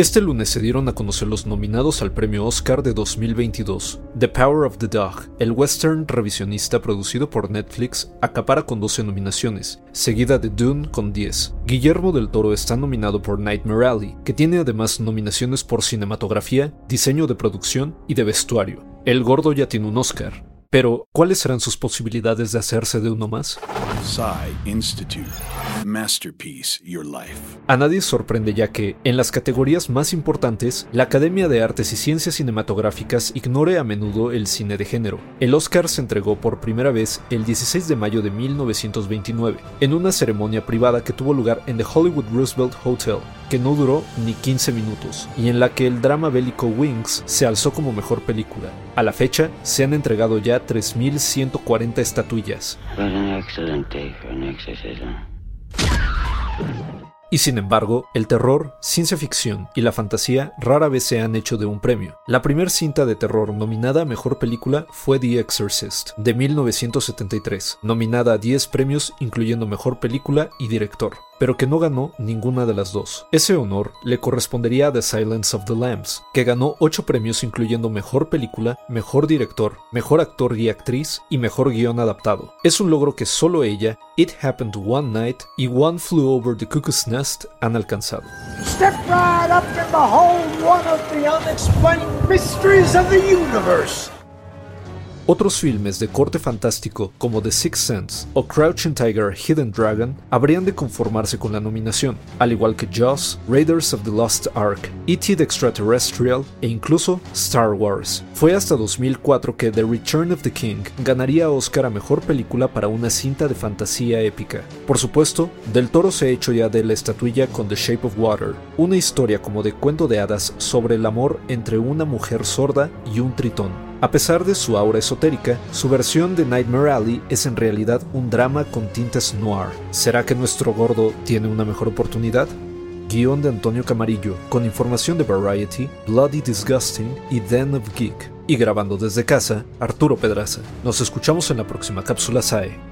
Este lunes se dieron a conocer los nominados al premio Oscar de 2022. The Power of the Dog, el western revisionista producido por Netflix, acapara con 12 nominaciones, seguida de Dune con 10. Guillermo del Toro está nominado por Nightmare Alley, que tiene además nominaciones por cinematografía, diseño de producción y de vestuario. El gordo ya tiene un Oscar, pero, ¿cuáles serán sus posibilidades de hacerse de uno más? Institute. Masterpiece Your Life. A nadie sorprende ya que, en las categorías más importantes, la Academia de Artes y Ciencias Cinematográficas ignore a menudo el cine de género. El Oscar se entregó por primera vez el 16 de mayo de 1929, en una ceremonia privada que tuvo lugar en The Hollywood Roosevelt Hotel, que no duró ni 15 minutos, y en la que el drama bélico Wings se alzó como mejor película. A la fecha, se han entregado ya 3.140 estatuillas. Y sin embargo, el terror, ciencia ficción y la fantasía rara vez se han hecho de un premio. La primera cinta de terror nominada a mejor película fue The Exorcist, de 1973, nominada a 10 premios incluyendo mejor película y director pero que no ganó ninguna de las dos. Ese honor le correspondería a The Silence of the Lambs, que ganó 8 premios incluyendo Mejor Película, Mejor Director, Mejor Actor y Actriz y Mejor Guión Adaptado. Es un logro que solo ella, It Happened One Night y One Flew Over the Cuckoo's Nest han alcanzado. Step right up and behold one of the unexplained mysteries of the universe. Otros filmes de corte fantástico como The Sixth Sense o Crouching Tiger Hidden Dragon habrían de conformarse con la nominación, al igual que Jaws, Raiders of the Lost Ark, E.T. the Extraterrestrial e incluso Star Wars. Fue hasta 2004 que The Return of the King ganaría Oscar a Mejor Película para una cinta de fantasía épica. Por supuesto, Del Toro se ha hecho ya de la estatuilla con The Shape of Water, una historia como de cuento de hadas sobre el amor entre una mujer sorda y un tritón. A pesar de su aura esotérica, su versión de Nightmare Alley es en realidad un drama con tintes noir. ¿Será que nuestro gordo tiene una mejor oportunidad? Guión de Antonio Camarillo, con información de Variety, Bloody Disgusting y Den of Geek. Y grabando desde casa, Arturo Pedraza. Nos escuchamos en la próxima cápsula SAE.